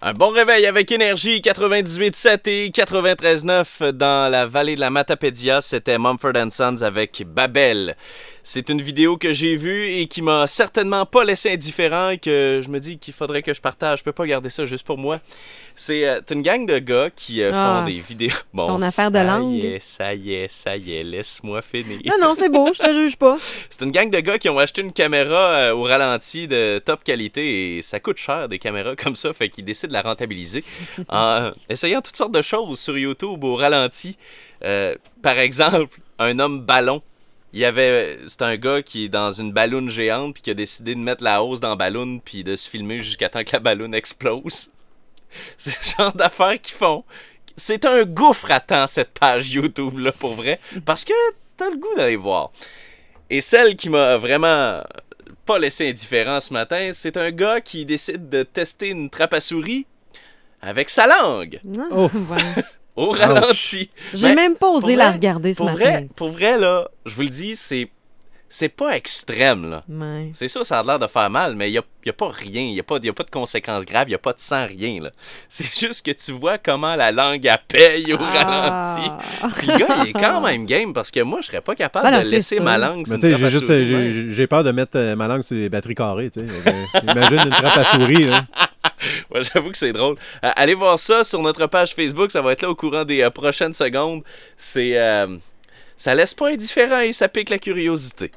Un bon réveil avec énergie 98.7 et 93.9 dans la vallée de la Matapédia. C'était Mumford Sons avec Babel. C'est une vidéo que j'ai vue et qui m'a certainement pas laissé indifférent et que je me dis qu'il faudrait que je partage. Je peux pas garder ça juste pour moi. C'est euh, une gang de gars qui euh, Ah, font des vidéos. Bon, ton affaire de ça langue? y est, ça y est, ça y est, laisse-moi finir. Non, non, c'est beau, je te juge pas. C'est une gang de gars qui ont acheté une caméra euh, au ralenti de top qualité et ça coûte cher des caméras comme ça, fait qu'ils décident de la rentabiliser en essayant toutes sortes de choses sur YouTube au ralenti. Euh, par exemple, un homme ballon. Il y avait, c'est un gars qui est dans une balloune géante puis qui a décidé de mettre la hausse dans la balloune puis de se filmer jusqu'à temps que la balloune explose. C'est le genre d'affaires qu'ils font. C'est un gouffre à temps cette page YouTube là pour vrai parce que t'as le goût d'aller voir. Et celle qui m'a vraiment pas laissé indifférent ce matin, c'est un gars qui décide de tester une trappe à souris avec sa langue Ah, Oh. au ralenti. J'ai même pas osé la vrai- regarder ce Pour matin. vrai, pour vrai là, je vous le dis, c'est c'est pas extrême là. Ouais. C'est sûr, ça a l'air de faire mal, mais il n'y a, y a pas rien. Il n'y a, pas- y a pas de conséquences graves, il n'y a pas de sang, rien. là. C'est juste que tu vois comment la langue elle paye au ralenti. Ah. Puis le gars, il est quand même game parce que moi, je serais pas capable Ben non, de laisser sûr. ma langue sur Mais une j'ai peur de mettre euh, ma langue sur les batteries carrées, tu sais. Euh, Imagine une trappe à souris, là. Ouais, j'avoue que c'est drôle. Euh, allez voir ça sur notre page Facebook, ça va être là au courant des euh, prochaines secondes. C'est. euh, ça laisse pas indifférent et ça pique la curiosité.